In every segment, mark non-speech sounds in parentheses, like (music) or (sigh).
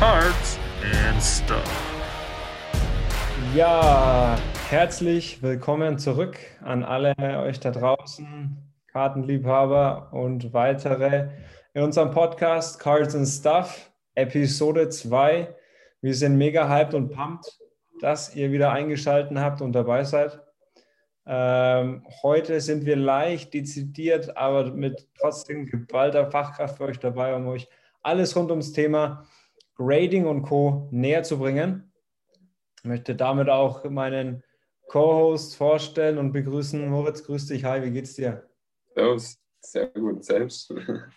Cards and Stuff. Ja, herzlich willkommen zurück an alle euch da draußen, Kartenliebhaber und weitere in unserem Podcast Cards and Stuff, Episode 2. Wir sind mega hyped und pumped, dass ihr wieder eingeschaltet habt und dabei seid. Ähm, heute sind wir leicht dezidiert, aber mit trotzdem geballter Fachkraft für euch dabei, um euch alles rund ums Thema Grading und Co. näher zu bringen. Ich möchte damit auch meinen Co-Host vorstellen und begrüßen. Moritz, grüß dich. Hi, wie geht's dir? Servus, sehr gut, selbst.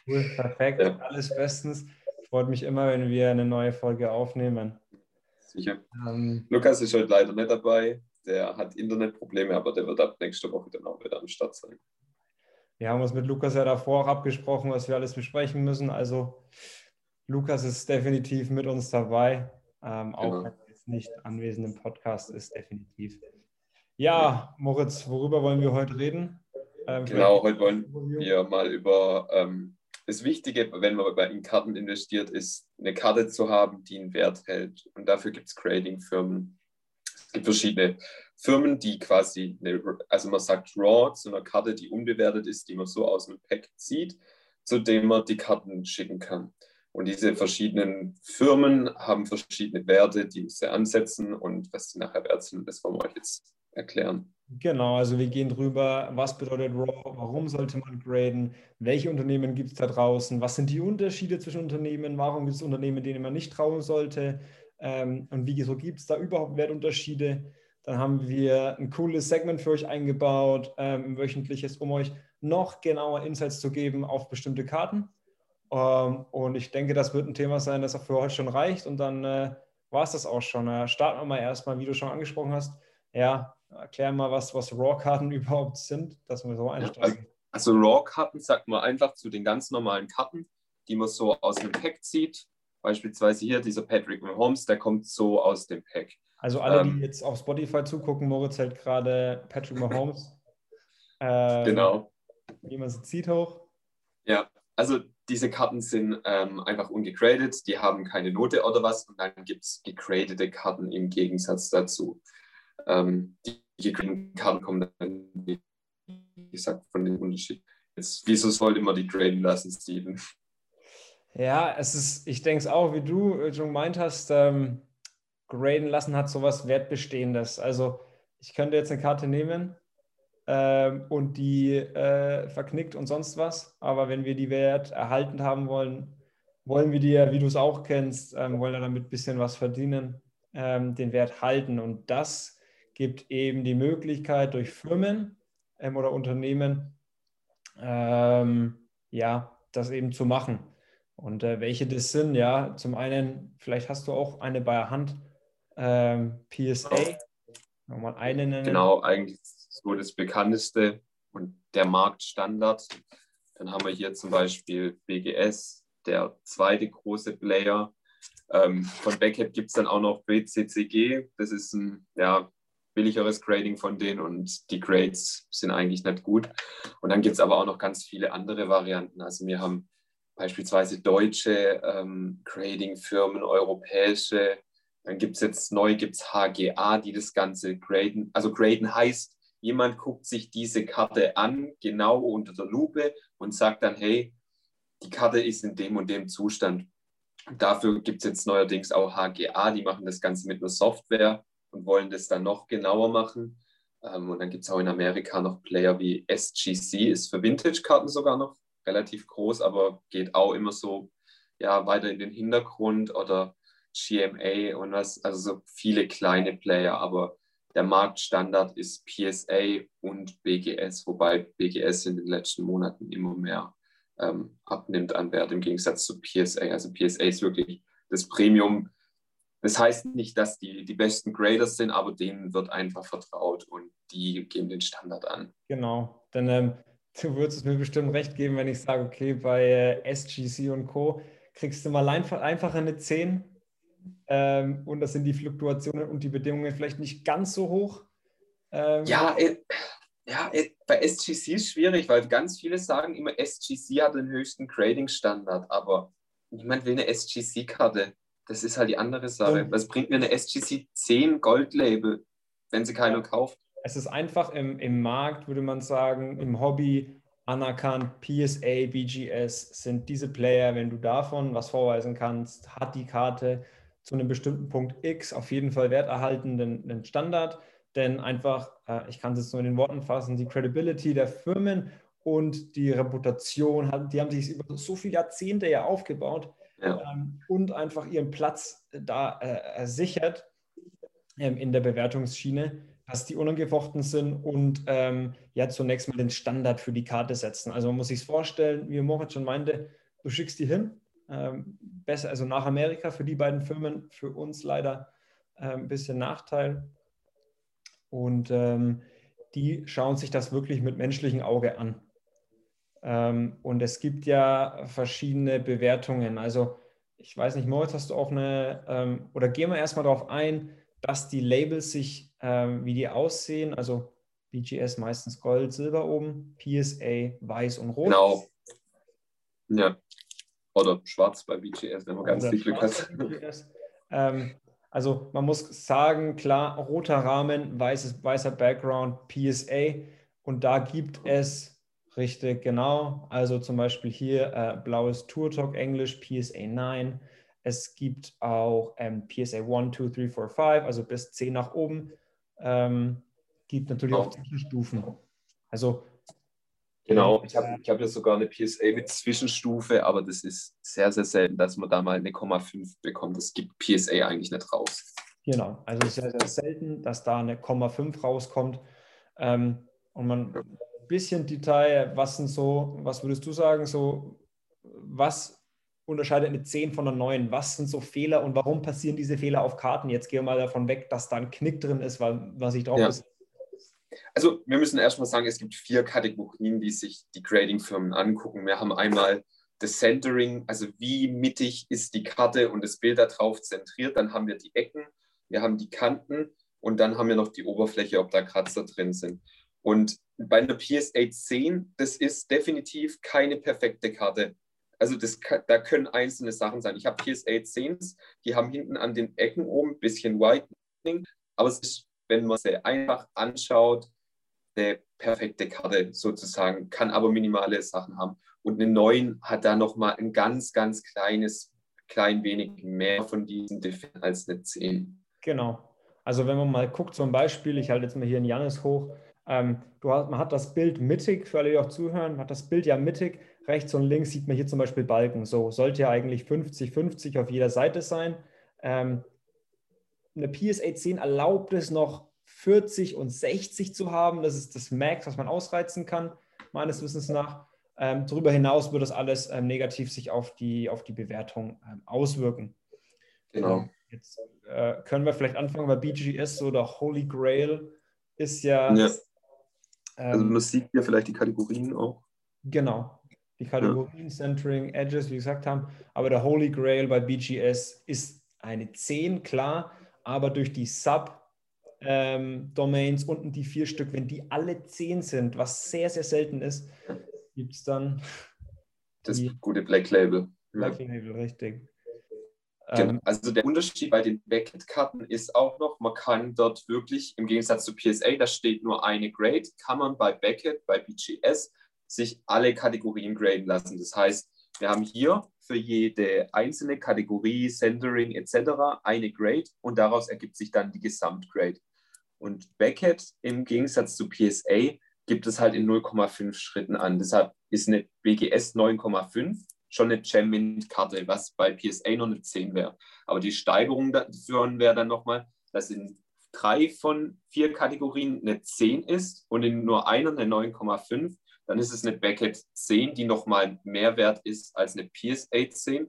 Cool, perfekt, ja. alles bestens. Freut mich immer, wenn wir eine neue Folge aufnehmen. Sicher. Ähm, Lukas ist heute leider nicht dabei. Der hat Internetprobleme, aber der wird ab nächster Woche dann auch wieder am Start sein. Wir haben uns mit Lukas ja davor auch abgesprochen, was wir alles besprechen müssen. Also Lukas ist definitiv mit uns dabei, ähm, auch genau. wenn er jetzt nicht anwesend im Podcast ist, definitiv. Ja, Moritz, worüber wollen wir heute reden? Ähm, genau, heute wollen wir mal über ähm, das Wichtige, wenn man in Karten investiert, ist eine Karte zu haben, die einen Wert hält. Und dafür gibt es Grading-Firmen. Es gibt verschiedene Firmen, die quasi, eine, also man sagt Raw zu einer Karte, die unbewertet ist, die man so aus dem Pack zieht, zu dem man die Karten schicken kann. Und diese verschiedenen Firmen haben verschiedene Werte, die sie ansetzen und was sie nachher wert sind, das wollen wir euch jetzt erklären. Genau, also wir gehen drüber, was bedeutet RAW, warum sollte man graden, welche Unternehmen gibt es da draußen, was sind die Unterschiede zwischen Unternehmen, warum gibt es Unternehmen, denen man nicht trauen sollte ähm, und wieso gibt es da überhaupt Wertunterschiede. Dann haben wir ein cooles Segment für euch eingebaut, ähm, wöchentliches, um euch noch genauer Insights zu geben auf bestimmte Karten. Ähm, und ich denke, das wird ein Thema sein, das auch für heute schon reicht. Und dann äh, war es das auch schon. Äh, starten wir mal erstmal, wie du schon angesprochen hast. Ja, erklär mal, was, was RAW-Karten (laughs) überhaupt sind, dass wir so einsteigen. Ja, also, also RAW-Karten sagt man einfach zu den ganz normalen Karten, die man so aus dem Pack zieht. Beispielsweise hier dieser Patrick Mahomes, der kommt so aus dem Pack. Also alle, ähm, die jetzt auf Spotify zugucken, Moritz hält gerade Patrick Mahomes. (laughs) Ähm, genau. Wie man sie zieht hoch. Ja, also diese Karten sind ähm, einfach ungegradet, die haben keine Note oder was und dann gibt es gegradete Karten im Gegensatz dazu. Ähm, die gegradeten Karten kommen dann, wie gesagt, von dem Unterschied. Jetzt, wieso sollte man die graden lassen, Steven? Ja, es ist, ich denke es auch, wie du äh, schon gemeint hast, ähm, graden lassen hat sowas Wertbestehendes. Also ich könnte jetzt eine Karte nehmen, ähm, und die äh, verknickt und sonst was. Aber wenn wir die Wert erhalten haben wollen, wollen wir die, wie du es auch kennst, ähm, wollen wir damit ein bisschen was verdienen, ähm, den Wert halten. Und das gibt eben die Möglichkeit durch Firmen ähm, oder Unternehmen, ähm, ja, das eben zu machen. Und äh, welche das sind, ja, zum einen, vielleicht hast du auch eine bei der Hand, ähm, PSA, nochmal eine nennen. Genau, eigentlich so das bekannteste und der Marktstandard. Dann haben wir hier zum Beispiel BGS, der zweite große Player. Ähm, von Backhead gibt es dann auch noch BCCG. Das ist ein ja, billigeres Grading von denen und die Grades sind eigentlich nicht gut. Und dann gibt es aber auch noch ganz viele andere Varianten. Also wir haben beispielsweise deutsche ähm, Grading-Firmen, europäische. Dann gibt es jetzt neu gibt's HGA, die das Ganze graden. Also graden heißt, Jemand guckt sich diese Karte an, genau unter der Lupe und sagt dann, hey, die Karte ist in dem und dem Zustand. Dafür gibt es jetzt neuerdings auch HGA, die machen das Ganze mit einer Software und wollen das dann noch genauer machen. Ähm, und dann gibt es auch in Amerika noch Player wie SGC, ist für Vintage-Karten sogar noch relativ groß, aber geht auch immer so ja, weiter in den Hintergrund oder GMA und was, also so viele kleine Player, aber der Marktstandard ist PSA und BGS, wobei BGS in den letzten Monaten immer mehr ähm, abnimmt an Wert im Gegensatz zu PSA. Also PSA ist wirklich das Premium. Das heißt nicht, dass die die besten Graders sind, aber denen wird einfach vertraut und die geben den Standard an. Genau, denn ähm, du würdest mir bestimmt recht geben, wenn ich sage, okay, bei äh, SGC und Co. kriegst du mal einfach, einfach eine 10 ähm, und da sind die Fluktuationen und die Bedingungen vielleicht nicht ganz so hoch. Ähm, ja, äh, ja äh, bei SGC ist schwierig, weil ganz viele sagen immer, SGC hat den höchsten Grading-Standard, aber niemand will eine SGC-Karte. das ist halt die andere Sache. Was bringt mir eine SGC 10 Gold-Label, wenn sie keiner kauft? Es ist einfach im, im Markt, würde man sagen, im Hobby anerkannt. PSA, BGS sind diese Player, wenn du davon was vorweisen kannst, hat die Karte zu einem bestimmten Punkt X auf jeden Fall werterhaltenden Standard. Denn einfach, äh, ich kann es jetzt nur in den Worten fassen, die Credibility der Firmen und die Reputation, die haben sich über so viele Jahrzehnte ja aufgebaut ja. Ähm, und einfach ihren Platz da äh, sichert ähm, in der Bewertungsschiene, dass die unangefochten sind und ähm, ja zunächst mal den Standard für die Karte setzen. Also man muss sich vorstellen, wie Moritz schon meinte, du schickst die hin, ähm, besser, also nach Amerika für die beiden Firmen, für uns leider äh, ein bisschen Nachteil. Und ähm, die schauen sich das wirklich mit menschlichem Auge an. Ähm, und es gibt ja verschiedene Bewertungen. Also ich weiß nicht, Moritz, hast du auch eine, ähm, oder gehen wir erstmal darauf ein, dass die Labels sich, ähm, wie die aussehen, also BGS meistens Gold, Silber oben, PSA weiß und rot. Genau. Ja. Oder schwarz bei BGS, wenn man ganz viel Glück hat. Ähm, also man muss sagen, klar, roter Rahmen, weißes, weißer Background, PSA. Und da gibt es Richtig, genau. Also zum Beispiel hier äh, blaues Tour Talk Englisch, PSA 9. Es gibt auch ähm, PSA 1, 2, 3, 4, 5, also bis 10 nach oben. Ähm, gibt natürlich auch Zwischenstufen. Also Genau, ich habe ich hab ja sogar eine PSA mit Zwischenstufe, aber das ist sehr, sehr selten, dass man da mal eine 0,5 bekommt. Das gibt PSA eigentlich nicht raus. Genau, also sehr, sehr selten, dass da eine 0,5 rauskommt. Ähm, und man bisschen Detail, was sind so, was würdest du sagen, so, was unterscheidet eine 10 von einer 9? Was sind so Fehler und warum passieren diese Fehler auf Karten? Jetzt gehen wir mal davon weg, dass da ein Knick drin ist, weil, was ich drauf ja. ist. Also wir müssen erstmal sagen, es gibt vier Kategorien, die sich die Grading-Firmen angucken. Wir haben einmal das Centering, also wie mittig ist die Karte und das Bild darauf zentriert. Dann haben wir die Ecken, wir haben die Kanten und dann haben wir noch die Oberfläche, ob da Kratzer drin sind. Und bei einer PSA 10, das ist definitiv keine perfekte Karte. Also das, da können einzelne Sachen sein. Ich habe PSA 10s, die haben hinten an den Ecken oben ein bisschen Whitening, aber es ist, wenn man sie einfach anschaut, eine perfekte Karte sozusagen, kann aber minimale Sachen haben. Und eine 9 hat da nochmal ein ganz, ganz kleines, klein wenig mehr von diesen Defekten als eine 10. Genau. Also wenn man mal guckt, zum Beispiel, ich halte jetzt mal hier einen Janis hoch, ähm, hast, man hat das Bild mittig, für alle, die auch zuhören, man hat das Bild ja mittig. Rechts und links sieht man hier zum Beispiel Balken. So sollte ja eigentlich 50-50 auf jeder Seite sein. Ähm, eine PSA 10 erlaubt es noch 40 und 60 zu haben. Das ist das Max, was man ausreizen kann, meines Wissens nach. Ähm, darüber hinaus wird das alles ähm, negativ sich auf die, auf die Bewertung ähm, auswirken. Genau. Jetzt äh, können wir vielleicht anfangen bei BGS oder Holy Grail ist ja, ja. Also man sieht ja vielleicht die Kategorien auch. Genau. Die Kategorien, ja. Centering, Edges, wie gesagt haben. Aber der Holy Grail bei BGS ist eine 10, klar, aber durch die Sub-Domains ähm, unten die vier Stück, wenn die alle 10 sind, was sehr, sehr selten ist, gibt es dann das gute Black Label. Black ja. Label, richtig. Genau. Ähm, also der Unterschied bei den Beckett-Karten ist auch noch, man kann dort wirklich, im Gegensatz zu PSA, da steht nur eine Grade, kann man bei Beckett, bei BGS sich alle Kategorien graden lassen. Das heißt, wir haben hier für jede einzelne Kategorie, Centering etc. eine Grade und daraus ergibt sich dann die Gesamtgrade. Und Beckett im Gegensatz zu PSA gibt es halt in 0,5 Schritten an. Deshalb ist eine BGS 9,5 schon eine Gem-Mint-Karte, was bei PSA noch eine 10 wäre. Aber die Steigerung davon wäre dann nochmal, dass in drei von vier Kategorien eine 10 ist und in nur einer eine 9,5. Dann ist es eine Beckett 10, die nochmal mehr wert ist als eine PSA 10.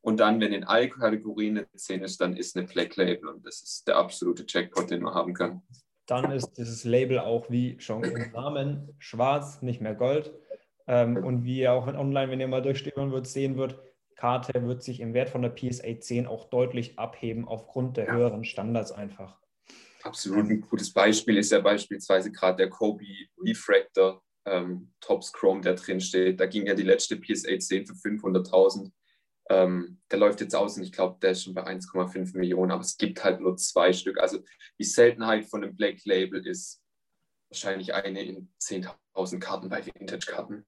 Und dann, wenn in allen Kategorien eine 10 ist, dann ist eine Black Label. Und das ist der absolute Jackpot, den man haben kann. Dann ist dieses Label auch wie schon im Namen schwarz, nicht mehr Gold. Ähm, und wie ihr auch online, wenn ihr mal durchstöbern wird, sehen wird, Karte wird sich im Wert von der PSA 10 auch deutlich abheben aufgrund der ja. höheren Standards einfach. Absolut. Ein gutes Beispiel ist ja beispielsweise gerade der Kobe Refractor ähm, Tops Chrome, der drin steht. Da ging ja die letzte PSA 10 für 500.000. Ähm, der läuft jetzt aus und ich glaube, der ist schon bei 1,5 Millionen, aber es gibt halt nur zwei Stück. Also die Seltenheit von einem Black Label ist wahrscheinlich eine in 10.000 Karten bei Vintage-Karten.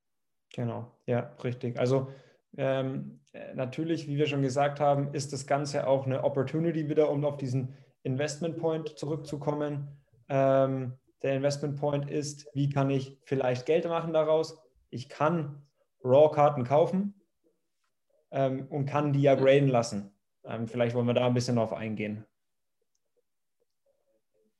Genau, ja, richtig. Also ähm, natürlich, wie wir schon gesagt haben, ist das Ganze auch eine Opportunity wieder, um auf diesen Investment Point zurückzukommen. Ähm, der Investment Point ist, wie kann ich vielleicht Geld machen daraus? Ich kann Raw-Karten kaufen ähm, und kann die ja graden lassen. Ähm, vielleicht wollen wir da ein bisschen drauf eingehen.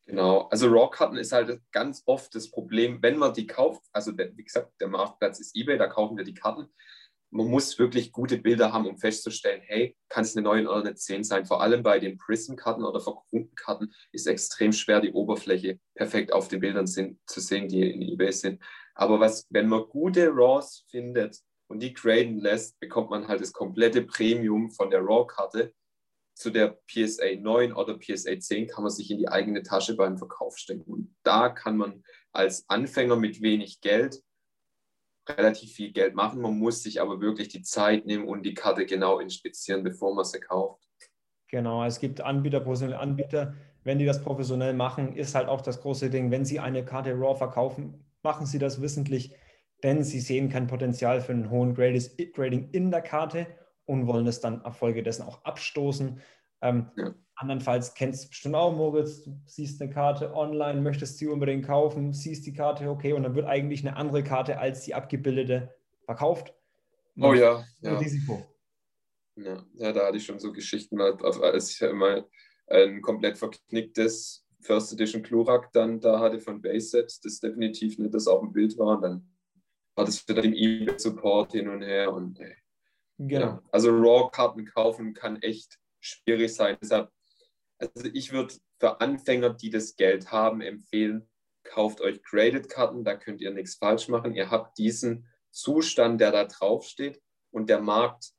Genau, also Raw-Karten ist halt ganz oft das Problem, wenn man die kauft, also der, wie gesagt, der Marktplatz ist eBay, da kaufen wir die Karten. Man muss wirklich gute Bilder haben, um festzustellen, hey, kann es eine 9 oder eine 10 sein? Vor allem bei den Prism-Karten oder verkrumpelten Karten ist extrem schwer, die Oberfläche perfekt auf den Bildern sind, zu sehen, die in eBay sind. Aber was, wenn man gute Raws findet und die graden lässt, bekommt man halt das komplette Premium von der Raw-Karte zu der PSA 9 oder PSA 10 kann man sich in die eigene Tasche beim Verkauf stecken. Und da kann man als Anfänger mit wenig Geld relativ viel Geld machen. Man muss sich aber wirklich die Zeit nehmen und die Karte genau inspizieren, bevor man sie kauft. Genau, es gibt Anbieter, professionelle Anbieter. Wenn die das professionell machen, ist halt auch das große Ding, wenn sie eine Karte RAW verkaufen, machen sie das wissentlich, denn sie sehen kein Potenzial für einen hohen Grading in der Karte und wollen es dann erfolgedessen auch abstoßen. Ähm, ja. Andernfalls kennst du bestimmt auch, Moritz, du siehst eine Karte online, möchtest sie unbedingt kaufen, siehst die Karte, okay, und dann wird eigentlich eine andere Karte als die abgebildete verkauft. Oh ja, ja. Risiko. Ja, ja, da hatte ich schon so Geschichten, als ich ja immer ein komplett verknicktes First Edition Klurak dann da hatte von Bayset, das definitiv nicht das auf dem Bild war. Und dann war das wieder im eBay-Support hin und her und ey, Genau. Ja, also RAW-Karten kaufen kann echt schwierig sein. Deshalb, also ich würde für Anfänger, die das Geld haben, empfehlen, kauft euch Graded-Karten, da könnt ihr nichts falsch machen. Ihr habt diesen Zustand, der da draufsteht und der Markt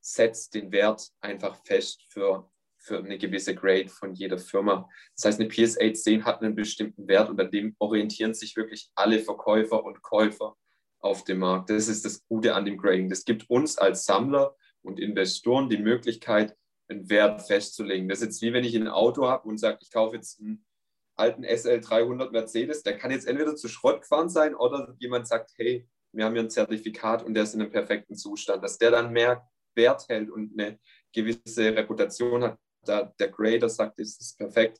setzt den Wert einfach fest für, für eine gewisse Grade von jeder Firma. Das heißt, eine PSA 10 hat einen bestimmten Wert und an dem orientieren sich wirklich alle Verkäufer und Käufer auf dem Markt. Das ist das Gute an dem Grading. Das gibt uns als Sammler und Investoren die Möglichkeit, einen Wert festzulegen. Das ist jetzt wie wenn ich ein Auto habe und sage, ich kaufe jetzt einen alten SL300 Mercedes, der kann jetzt entweder zu Schrott gefahren sein oder jemand sagt, hey, wir haben hier ein Zertifikat und der ist in einem perfekten Zustand, dass der dann mehr Wert hält und eine gewisse Reputation hat. Da der Grader sagt, das ist perfekt,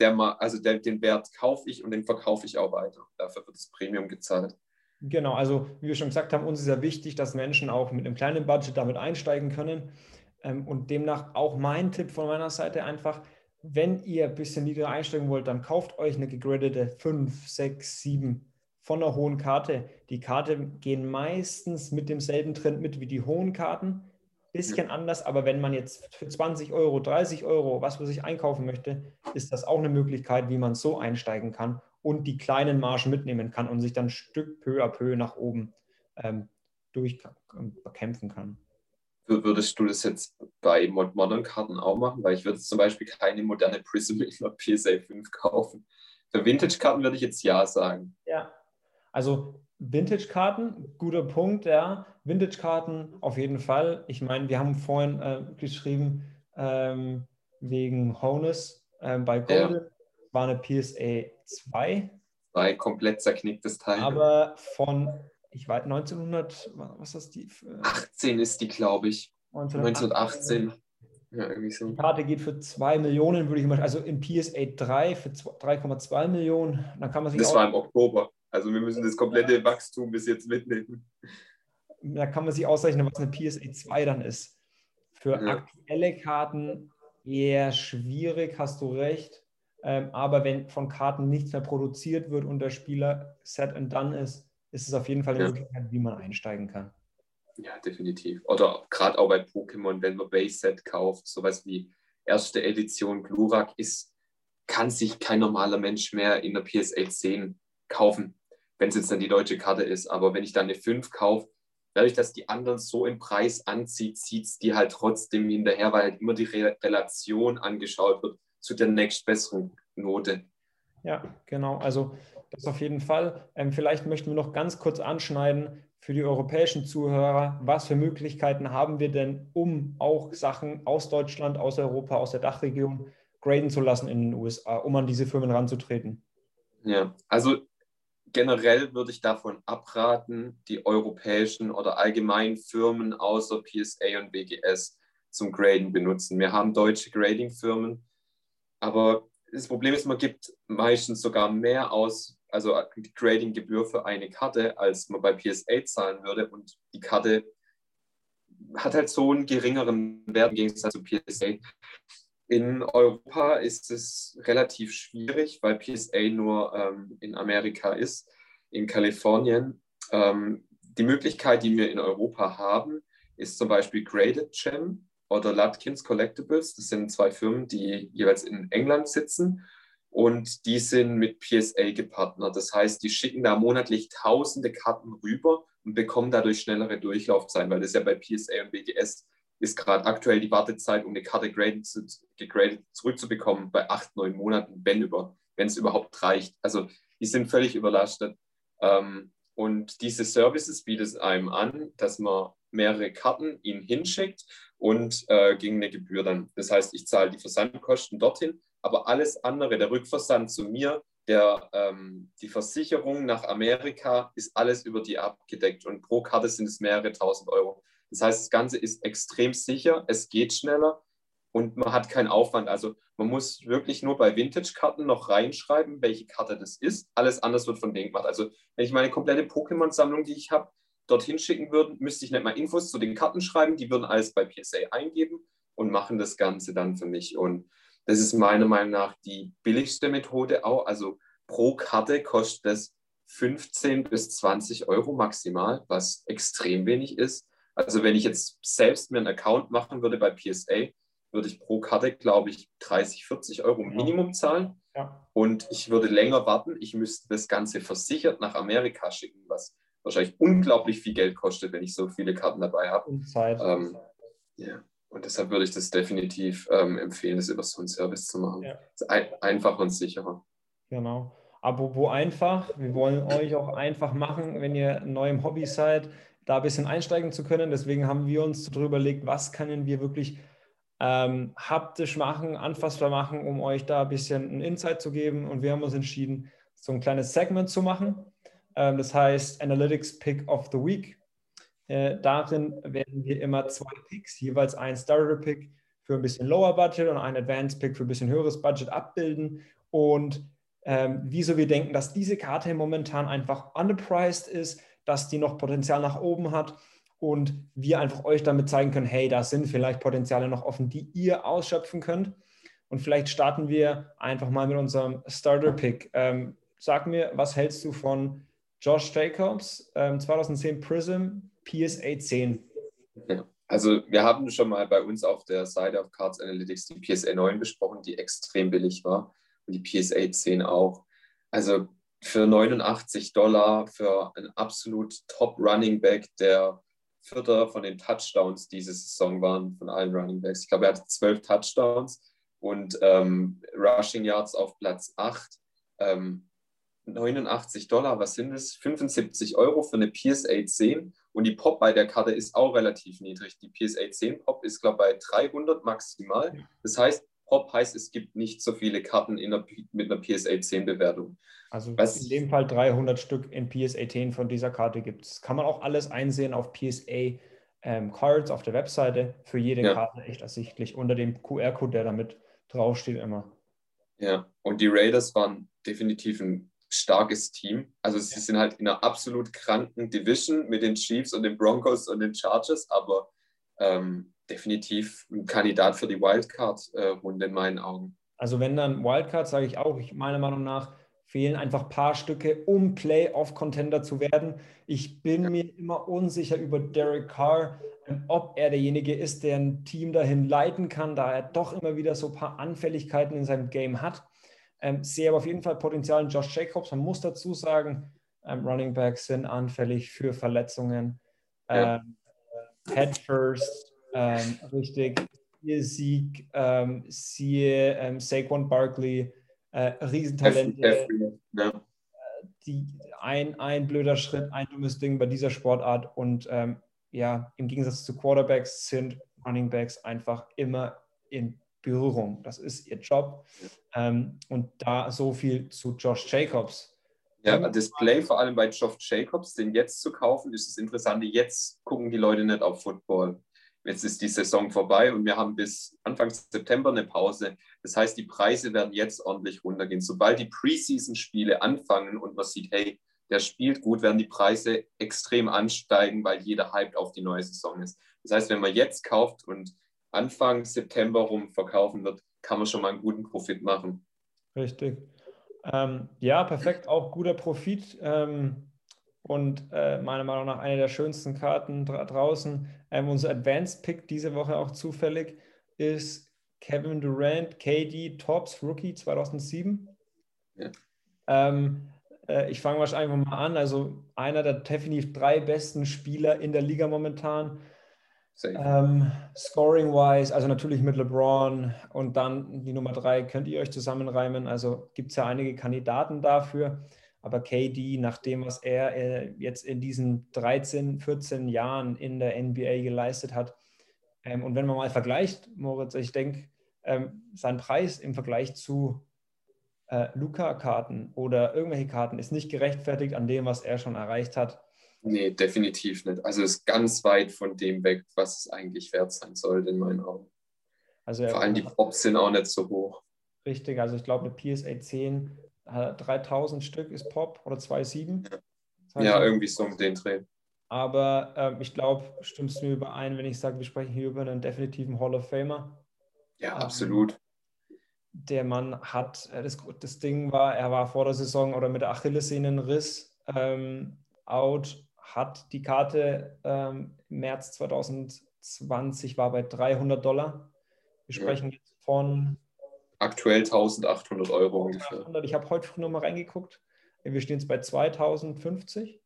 der mal, also der, den Wert kaufe ich und den verkaufe ich auch weiter. Dafür wird das Premium gezahlt. Genau, also wie wir schon gesagt haben, uns ist ja wichtig, dass Menschen auch mit einem kleinen Budget damit einsteigen können. Ähm, und demnach auch mein Tipp von meiner Seite einfach, wenn ihr ein bisschen niedriger einsteigen wollt, dann kauft euch eine gegradete 5, 6, 7 von einer hohen Karte. Die Karte gehen meistens mit demselben Trend mit wie die hohen Karten. Bisschen anders, aber wenn man jetzt für 20 Euro, 30 Euro, was für sich einkaufen möchte, ist das auch eine Möglichkeit, wie man so einsteigen kann und die kleinen Margen mitnehmen kann und sich dann Stück peu à peu nach oben ähm, durchkämpfen kann. Würdest du das jetzt bei Modern Karten auch machen? Weil ich würde zum Beispiel keine moderne Prism in der PSA 5 kaufen. Für Vintage-Karten würde ich jetzt ja sagen. Ja, also Vintage-Karten, guter Punkt, ja. Vintage-Karten auf jeden Fall. Ich meine, wir haben vorhin äh, geschrieben, ähm, wegen Honus äh, bei Golden ja. war eine PSA 2. Zwei komplett zerknicktes Teil. Aber von, ich weiß, 1900, was ist das die? 18 ist die, glaube ich. 1918. Ja, irgendwie so. Die Karte geht für 2 Millionen, würde ich mal, also in PSA 3 für 3,2 Millionen. Dann kann man sich das war im Oktober. Also wir müssen das komplette Wachstum bis jetzt mitnehmen. Da kann man sich ausrechnen, was eine PSA 2 dann ist. Für ja. aktuelle Karten eher schwierig, hast du recht. Ähm, aber wenn von Karten nichts mehr produziert wird und der Spieler set and done ist, ist es auf jeden Fall eine ja. Möglichkeit, wie man einsteigen kann. Ja, definitiv. Oder gerade auch bei Pokémon, wenn man Base Set kauft, sowas wie erste Edition Glurak ist, kann sich kein normaler Mensch mehr in der PSA 10 kaufen, wenn es jetzt dann die deutsche Karte ist. Aber wenn ich dann eine 5 kaufe, dadurch, dass die anderen so im Preis anzieht, zieht es die halt trotzdem hinterher, weil halt immer die Re Relation angeschaut wird zu der nächstbesseren Note. Ja, genau. Also das auf jeden Fall. Ähm, vielleicht möchten wir noch ganz kurz anschneiden für die europäischen Zuhörer, was für Möglichkeiten haben wir denn, um auch Sachen aus Deutschland, aus Europa, aus der Dachregion graden zu lassen in den USA, um an diese Firmen ranzutreten? Ja, also generell würde ich davon abraten, die europäischen oder allgemeinen Firmen außer PSA und BGS zum Graden benutzen. Wir haben deutsche Grading-Firmen, aber das Problem ist, man gibt meistens sogar mehr aus, also die Grading-Gebühr für eine Karte, als man bei PSA zahlen würde. Und die Karte hat halt so einen geringeren Wert im Gegensatz zu PSA. In Europa ist es relativ schwierig, weil PSA nur ähm, in Amerika ist, in Kalifornien. Ähm, die Möglichkeit, die wir in Europa haben, ist zum Beispiel Graded Gem oder Lutkins Collectibles. Das sind zwei Firmen, die jeweils in England sitzen und die sind mit PSA gepartnert. Das heißt, die schicken da monatlich tausende Karten rüber und bekommen dadurch schnellere Durchlaufzeiten, weil das ja bei PSA und BGS ist gerade aktuell die Wartezeit, um eine Karte graded, gegradet zurückzubekommen, bei acht, neun Monaten, wenn, über, es überhaupt reicht. Also die sind völlig überlastet. Ähm, und diese Services bietet es einem an, dass man mehrere Karten ihnen hinschickt und äh, gegen eine Gebühr dann. Das heißt, ich zahle die Versandkosten dorthin, aber alles andere, der Rückversand zu mir, der, ähm, die Versicherung nach Amerika, ist alles über die abgedeckt und pro Karte sind es mehrere tausend Euro. Das heißt, das Ganze ist extrem sicher, es geht schneller und man hat keinen Aufwand. Also man muss wirklich nur bei Vintage-Karten noch reinschreiben, welche Karte das ist. Alles anders wird von denen gemacht. Also wenn ich meine komplette Pokémon-Sammlung, die ich habe, dorthin schicken würden, müsste ich nicht mal Infos zu den Karten schreiben. Die würden alles bei PSA eingeben und machen das Ganze dann für mich. Und das ist meiner Meinung nach die billigste Methode auch. Also pro Karte kostet es 15 bis 20 Euro maximal, was extrem wenig ist. Also wenn ich jetzt selbst mir einen Account machen würde bei PSA, würde ich pro Karte, glaube ich, 30, 40 Euro Minimum zahlen. Ja. Und ich würde länger warten. Ich müsste das Ganze versichert nach Amerika schicken, was wahrscheinlich unglaublich viel Geld kostet, wenn ich so viele Karten dabei habe. Und Zeit. Ähm, ja. Und deshalb würde ich das definitiv ähm, empfehlen, das über so einen Service zu machen. Ja. Ein, einfacher und sicherer. Genau. Apropos einfach, wir wollen euch auch einfach machen, wenn ihr neu im Hobby seid, da ein bisschen einsteigen zu können. Deswegen haben wir uns darüber überlegt, was können wir wirklich ähm, haptisch machen, anfassbar machen, um euch da ein bisschen einen Insight zu geben. Und wir haben uns entschieden, so ein kleines Segment zu machen. Ähm, das heißt Analytics Pick of the Week. Äh, darin werden wir immer zwei Picks, jeweils ein Starter-Pick für ein bisschen lower Budget und ein Advanced Pick für ein bisschen höheres Budget abbilden. Und ähm, wieso wir denken, dass diese Karte momentan einfach underpriced ist, dass die noch Potenzial nach oben hat und wir einfach euch damit zeigen können, hey, da sind vielleicht Potenziale noch offen, die ihr ausschöpfen könnt. Und vielleicht starten wir einfach mal mit unserem Starter-Pick. Ähm, sag mir, was hältst du von Josh Jacobs, ähm, 2010 Prism, PSA 10. Ja, also wir haben schon mal bei uns auf der Seite of Cards Analytics die PSA 9 besprochen, die extrem billig war und die PSA 10 auch. Also für 89 Dollar für einen absolut Top Running Back, der Vierter von den Touchdowns diese Saison waren, von allen Running Backs. Ich glaube, er hatte zwölf Touchdowns und ähm, Rushing Yards auf Platz 8. Ähm, 89 Dollar, was sind das? 75 Euro für eine PSA 10 und die Pop bei der Karte ist auch relativ niedrig. Die PSA 10 Pop ist, glaube ich, bei 300 maximal. Das heißt, Pop heißt, es gibt nicht so viele Karten der, mit einer PSA 10 Bewertung. Also was, in dem Fall 300 Stück in PSA 10 von dieser Karte gibt es. Kann man auch alles einsehen auf PSA ähm, Cards auf der Webseite. Für jede ja. Karte echt ersichtlich unter dem QR-Code, der damit draufsteht immer. Ja, und die Raiders waren definitiv ein starkes Team. Also sie sind halt in einer absolut kranken Division mit den Chiefs und den Broncos und den Chargers, aber ähm, definitiv ein Kandidat für die Wildcard-Runde in meinen Augen. Also wenn dann Wildcard, sage ich auch, ich meiner Meinung nach fehlen einfach ein paar Stücke, um Playoff-Contender zu werden. Ich bin ja. mir immer unsicher über Derek Carr, ob er derjenige ist, der ein Team dahin leiten kann, da er doch immer wieder so ein paar Anfälligkeiten in seinem Game hat. Ähm, sehe aber auf jeden Fall Potenzial in Josh Jacobs. Man muss dazu sagen, ähm, Running Backs sind anfällig für Verletzungen. Ja. Ähm, Head first, ähm, richtig. Siehe Sieg, ähm, siehe ähm, Saquon Barkley, äh, Riesentalente. Ja. die, ein, ein blöder Schritt, ein dummes Ding bei dieser Sportart und ähm, ja, im Gegensatz zu Quarterbacks sind Running Backs einfach immer in Berührung. Das ist ihr Job. Ähm, und da so viel zu Josh Jacobs. Ja, das Play vor allem bei Josh Jacobs, den jetzt zu kaufen, ist das Interessante. Jetzt gucken die Leute nicht auf Football. Jetzt ist die Saison vorbei und wir haben bis Anfang September eine Pause. Das heißt, die Preise werden jetzt ordentlich runtergehen. Sobald die Preseason-Spiele anfangen und man sieht, hey, der spielt gut, werden die Preise extrem ansteigen, weil jeder hyped auf die neue Saison ist. Das heißt, wenn man jetzt kauft und Anfang September rum verkaufen wird, kann man schon mal einen guten Profit machen. Richtig. Ähm, ja, perfekt, auch guter Profit. Ähm, und äh, meiner Meinung nach eine der schönsten Karten dra draußen. Ähm, unser Advanced Pick diese Woche auch zufällig ist Kevin Durant, KD Tops Rookie 2007. Ja. Ähm, äh, ich fange wahrscheinlich mal an. Also einer der definitiv drei besten Spieler in der Liga momentan. Ähm, Scoring-wise, also natürlich mit LeBron und dann die Nummer drei könnt ihr euch zusammenreimen. Also gibt es ja einige Kandidaten dafür. Aber KD, nach dem, was er äh, jetzt in diesen 13, 14 Jahren in der NBA geleistet hat, ähm, und wenn man mal vergleicht, Moritz, ich denke, ähm, sein Preis im Vergleich zu äh, Luca-Karten oder irgendwelche Karten ist nicht gerechtfertigt an dem, was er schon erreicht hat. Nee, definitiv nicht. Also ist ganz weit von dem weg, was es eigentlich wert sein sollte in meinen Augen. Also Vor allem die Props sind auch nicht so hoch. Richtig, also ich glaube eine PSA 10, 3000 Stück ist Pop oder 2,7. Ja, ja irgendwie so um den Dreh. Aber äh, ich glaube, stimmst du mir überein, wenn ich sage, wir sprechen hier über einen definitiven Hall of Famer? Ja, ähm, absolut. Der Mann hat, äh, das, das Ding war, er war vor der Saison oder mit der Achillessehnenriss ähm, out hat die Karte ähm, im März 2020 war bei 300 Dollar. Wir sprechen ja. jetzt von aktuell 1800 Euro ungefähr. Ich habe heute früh nochmal reingeguckt. Wir stehen jetzt bei 2050.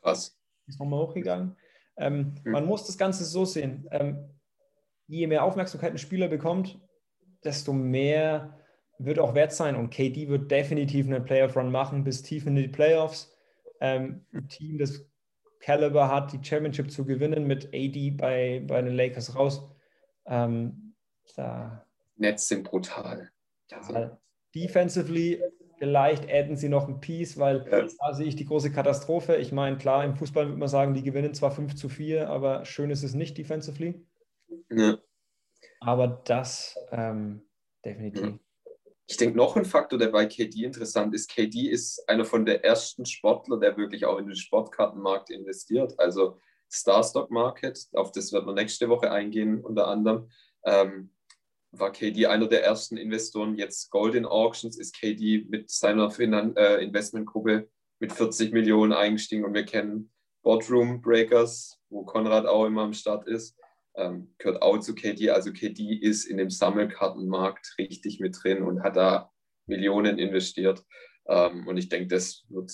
Krass. Ist nochmal hochgegangen. Ähm, hm. Man muss das Ganze so sehen. Ähm, je mehr Aufmerksamkeit ein Spieler bekommt, desto mehr wird auch wert sein. Und KD wird definitiv einen Playoff-Run machen bis tief in die Playoffs. Ähm, ein Team, das Caliber hat, die Championship zu gewinnen mit AD bei, bei den Lakers raus. Ähm, da, Nets sind brutal. Ja, defensively vielleicht adden sie noch ein Piece, weil ja. da sehe ich die große Katastrophe. Ich meine, klar, im Fußball würde man sagen, die gewinnen zwar 5 zu 4, aber schön ist es nicht defensively. Ja. Aber das ähm, definitiv. Ja. Ich denke, noch ein Faktor, der bei KD interessant ist, KD ist einer von der ersten Sportler, der wirklich auch in den Sportkartenmarkt investiert. Also Starstock Market, auf das wird man nächste Woche eingehen, unter anderem. Ähm, war KD einer der ersten Investoren. Jetzt Golden Auctions ist KD mit seiner Finan äh, Investmentgruppe mit 40 Millionen eingestiegen und wir kennen Boardroom Breakers, wo Konrad auch immer am Start ist ähm, gehört auch zu KD. Also KD ist in dem Sammelkartenmarkt richtig mit drin und hat da Millionen investiert. Ähm, und ich denke, das wird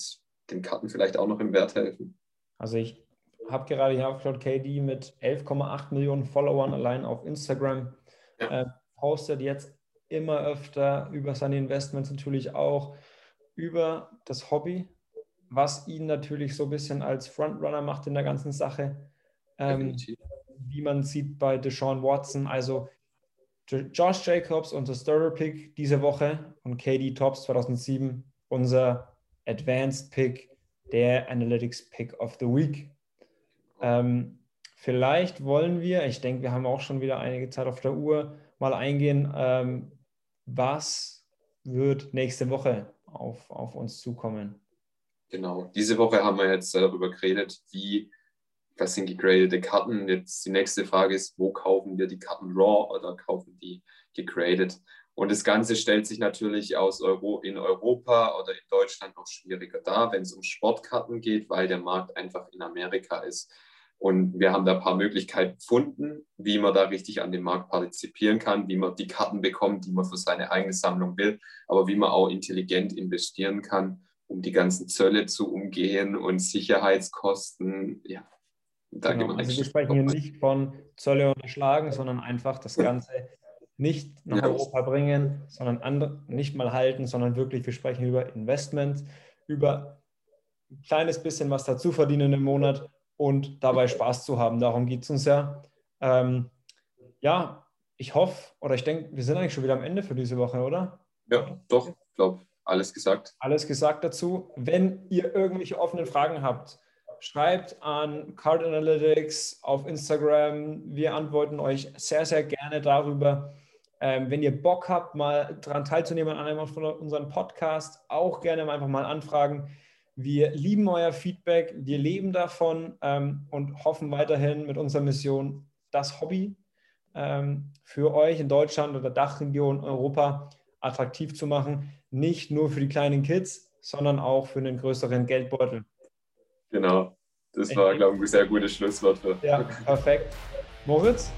den Karten vielleicht auch noch im Wert helfen. Also ich habe gerade hier aufgeschaut, KD mit 11,8 Millionen Followern allein auf Instagram ja. äh, postet jetzt immer öfter über seine Investments natürlich auch über das Hobby, was ihn natürlich so ein bisschen als Frontrunner macht in der ganzen Sache. Ähm, wie man sieht bei Deshaun Watson. Also Josh Jacobs, unser Starter Pick diese Woche und KD Tops 2007, unser Advanced Pick, der Analytics Pick of the Week. Ähm, vielleicht wollen wir, ich denke, wir haben auch schon wieder einige Zeit auf der Uhr, mal eingehen, ähm, was wird nächste Woche auf, auf uns zukommen. Genau, diese Woche haben wir jetzt darüber geredet, wie das sind gegradete Karten. Jetzt die nächste Frage ist, wo kaufen wir die Karten raw oder kaufen die gegradet? Und das Ganze stellt sich natürlich aus Euro in Europa oder in Deutschland noch schwieriger dar, wenn es um Sportkarten geht, weil der Markt einfach in Amerika ist. Und wir haben da ein paar Möglichkeiten gefunden, wie man da richtig an dem Markt partizipieren kann, wie man die Karten bekommt, die man für seine eigene Sammlung will, aber wie man auch intelligent investieren kann, um die ganzen Zölle zu umgehen und Sicherheitskosten. Ja, Genau. Also wir sprechen hier nicht von Zölle unterschlagen, sondern einfach das Ganze nicht nach ja. Europa bringen, sondern andere, nicht mal halten, sondern wirklich, wir sprechen über Investment, über ein kleines bisschen was dazu verdienen im Monat und dabei Spaß zu haben. Darum geht es uns ja. Ähm, ja, ich hoffe, oder ich denke, wir sind eigentlich schon wieder am Ende für diese Woche, oder? Ja, doch, ich glaube, alles gesagt. Alles gesagt dazu. Wenn ihr irgendwelche offenen Fragen habt, schreibt an Card Analytics auf Instagram. Wir antworten euch sehr, sehr gerne darüber. Ähm, wenn ihr Bock habt, mal daran teilzunehmen an einem von unseren Podcast, auch gerne einfach mal anfragen. Wir lieben euer Feedback, wir leben davon ähm, und hoffen weiterhin mit unserer Mission, das Hobby ähm, für euch in Deutschland oder Dachregion Europa attraktiv zu machen. Nicht nur für die kleinen Kids, sondern auch für einen größeren Geldbeutel. Genau, das war, glaube ich, ein sehr gutes Schlusswort. Für. Ja, perfekt. Moritz,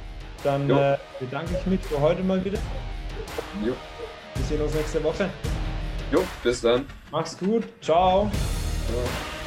dann äh, bedanke ich mich für heute mal wieder. Jo. Wir sehen uns nächste Woche. Jo, bis dann. Mach's gut. Ciao. Ciao.